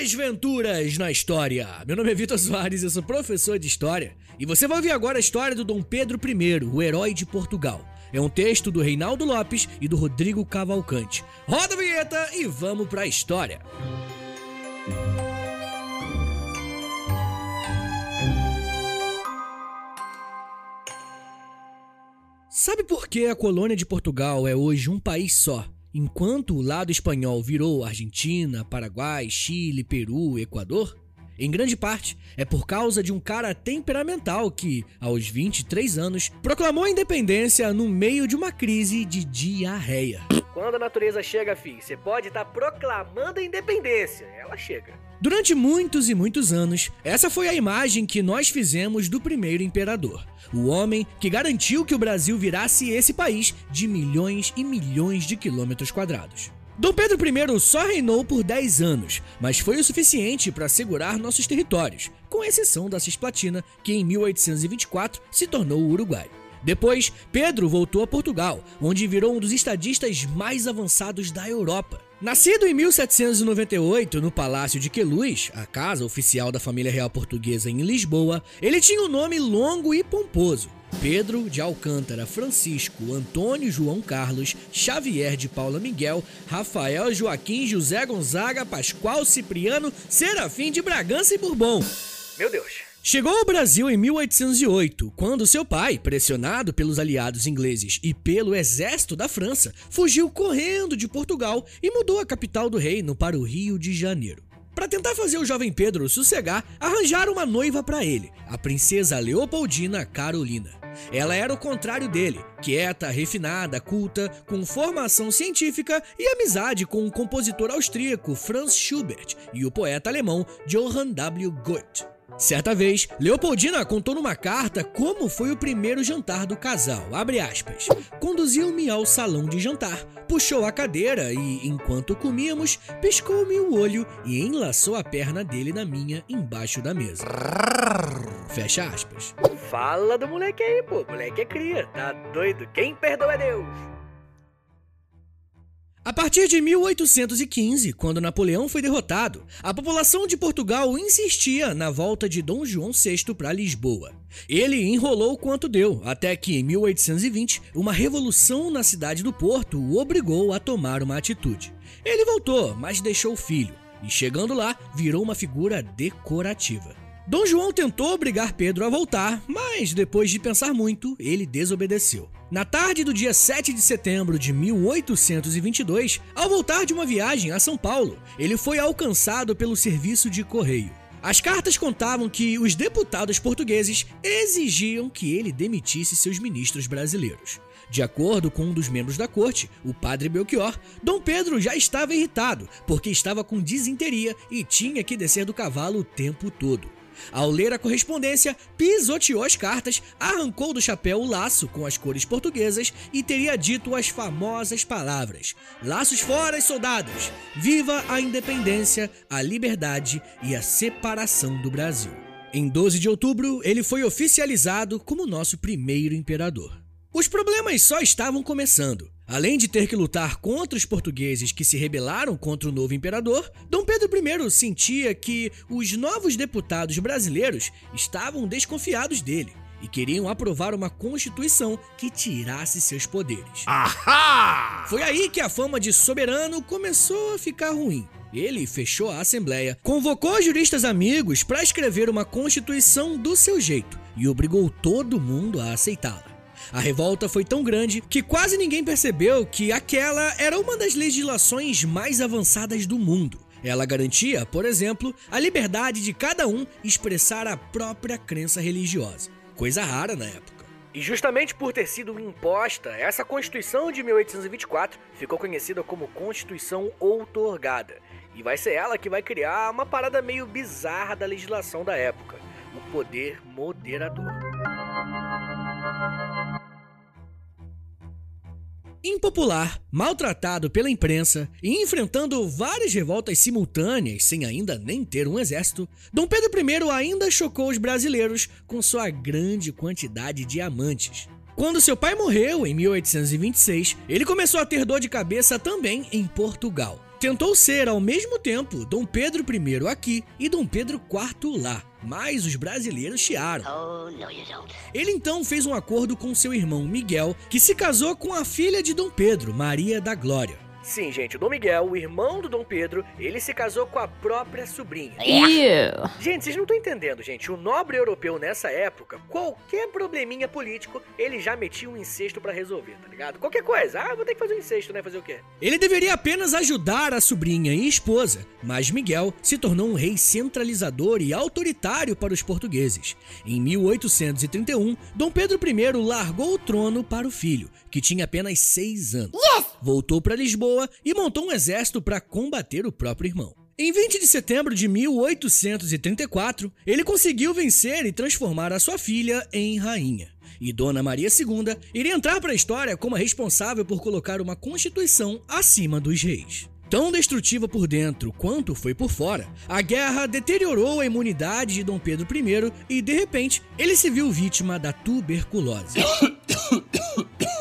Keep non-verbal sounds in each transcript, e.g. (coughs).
Desventuras na História. Meu nome é Vitor Soares, eu sou professor de História. E você vai ouvir agora a história do Dom Pedro I, o herói de Portugal. É um texto do Reinaldo Lopes e do Rodrigo Cavalcante. Roda a vinheta e vamos pra história. Sabe por que a colônia de Portugal é hoje um país só? Enquanto o lado espanhol virou Argentina, Paraguai, Chile, Peru, Equador, em grande parte é por causa de um cara temperamental que, aos 23 anos, proclamou a independência no meio de uma crise de diarreia. Quando a natureza chega, fi, você pode estar tá proclamando a independência. Ela chega. Durante muitos e muitos anos, essa foi a imagem que nós fizemos do primeiro imperador. O homem que garantiu que o Brasil virasse esse país de milhões e milhões de quilômetros quadrados. Dom Pedro I só reinou por 10 anos, mas foi o suficiente para assegurar nossos territórios, com exceção da Cisplatina, que em 1824 se tornou o Uruguai. Depois, Pedro voltou a Portugal, onde virou um dos estadistas mais avançados da Europa. Nascido em 1798 no Palácio de Queluz, a casa oficial da família real portuguesa em Lisboa, ele tinha um nome longo e pomposo. Pedro de Alcântara, Francisco, Antônio João Carlos, Xavier de Paula Miguel, Rafael Joaquim José Gonzaga, Pascoal Cipriano, Serafim de Bragança e Bourbon. Meu Deus! Chegou ao Brasil em 1808, quando seu pai, pressionado pelos aliados ingleses e pelo exército da França, fugiu correndo de Portugal e mudou a capital do reino para o Rio de Janeiro. Para tentar fazer o jovem Pedro sossegar, arranjaram uma noiva para ele, a princesa Leopoldina Carolina. Ela era o contrário dele, quieta, refinada, culta, com formação científica e amizade com o compositor austríaco Franz Schubert e o poeta alemão Johann W. Goethe. Certa vez, Leopoldina contou numa carta como foi o primeiro jantar do casal. Conduziu-me ao salão de jantar, puxou a cadeira e, enquanto comíamos, piscou-me o olho e enlaçou a perna dele na minha embaixo da mesa. Fecha aspas. Fala do moleque aí, pô. Moleque é cria. Tá doido? Quem perdoa é Deus. A partir de 1815, quando Napoleão foi derrotado, a população de Portugal insistia na volta de Dom João VI para Lisboa. Ele enrolou quanto deu, até que em 1820, uma revolução na cidade do Porto o obrigou a tomar uma atitude. Ele voltou, mas deixou o filho, e chegando lá, virou uma figura decorativa. Dom João tentou obrigar Pedro a voltar, mas depois de pensar muito, ele desobedeceu. Na tarde do dia 7 de setembro de 1822, ao voltar de uma viagem a São Paulo, ele foi alcançado pelo serviço de correio. As cartas contavam que os deputados portugueses exigiam que ele demitisse seus ministros brasileiros. De acordo com um dos membros da corte, o padre Belchior, Dom Pedro já estava irritado porque estava com disenteria e tinha que descer do cavalo o tempo todo. Ao ler a correspondência, pisoteou as cartas, arrancou do chapéu o laço com as cores portuguesas e teria dito as famosas palavras: Laços fora, soldados! Viva a independência, a liberdade e a separação do Brasil. Em 12 de outubro, ele foi oficializado como nosso primeiro imperador. Os problemas só estavam começando. Além de ter que lutar contra os portugueses que se rebelaram contra o novo imperador, Dom Pedro I sentia que os novos deputados brasileiros estavam desconfiados dele e queriam aprovar uma constituição que tirasse seus poderes. Ahá! Foi aí que a fama de soberano começou a ficar ruim. Ele fechou a Assembleia, convocou juristas amigos para escrever uma constituição do seu jeito e obrigou todo mundo a aceitá-la. A revolta foi tão grande que quase ninguém percebeu que aquela era uma das legislações mais avançadas do mundo. Ela garantia, por exemplo, a liberdade de cada um expressar a própria crença religiosa, coisa rara na época. E justamente por ter sido imposta, essa Constituição de 1824 ficou conhecida como Constituição Outorgada. E vai ser ela que vai criar uma parada meio bizarra da legislação da época: o poder moderador. Impopular, maltratado pela imprensa e enfrentando várias revoltas simultâneas sem ainda nem ter um exército, Dom Pedro I ainda chocou os brasileiros com sua grande quantidade de amantes. Quando seu pai morreu em 1826, ele começou a ter dor de cabeça também em Portugal. Tentou ser ao mesmo tempo Dom Pedro I aqui e Dom Pedro IV lá, mas os brasileiros chiaram. Oh, Ele então fez um acordo com seu irmão Miguel, que se casou com a filha de Dom Pedro, Maria da Glória. Sim, gente, o Dom Miguel, o irmão do Dom Pedro, ele se casou com a própria sobrinha. Gente, vocês não estão entendendo, gente. O nobre europeu nessa época, qualquer probleminha político, ele já metia um incesto para resolver, tá ligado? Qualquer coisa. Ah, vou ter que fazer um incesto, né? Fazer o quê? Ele deveria apenas ajudar a sobrinha e esposa, mas Miguel se tornou um rei centralizador e autoritário para os portugueses. Em 1831, Dom Pedro I largou o trono para o filho, que tinha apenas seis anos. Yes! Voltou para Lisboa Lisboa e montou um exército para combater o próprio irmão. Em 20 de setembro de 1834, ele conseguiu vencer e transformar a sua filha em rainha. E Dona Maria II iria entrar para a história como a responsável por colocar uma constituição acima dos reis. Tão destrutiva por dentro quanto foi por fora, a guerra deteriorou a imunidade de Dom Pedro I e, de repente, ele se viu vítima da tuberculose. (coughs)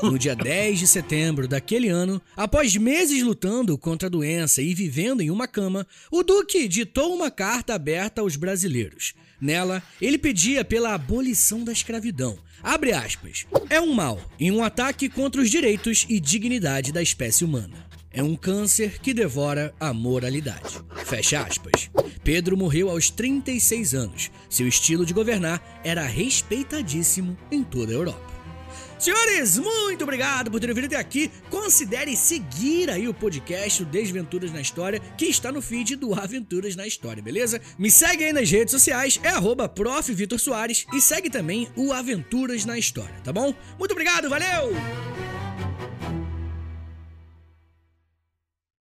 No dia 10 de setembro daquele ano, após meses lutando contra a doença e vivendo em uma cama, o Duque ditou uma carta aberta aos brasileiros. Nela, ele pedia pela abolição da escravidão. Abre aspas. É um mal e um ataque contra os direitos e dignidade da espécie humana. É um câncer que devora a moralidade. Fecha aspas. Pedro morreu aos 36 anos. Seu estilo de governar era respeitadíssimo em toda a Europa. Senhores, muito obrigado por terem vindo até aqui. Considere seguir aí o podcast Desventuras na História, que está no feed do Aventuras na História, beleza? Me segue aí nas redes sociais, é arroba e segue também o Aventuras na História, tá bom? Muito obrigado, valeu!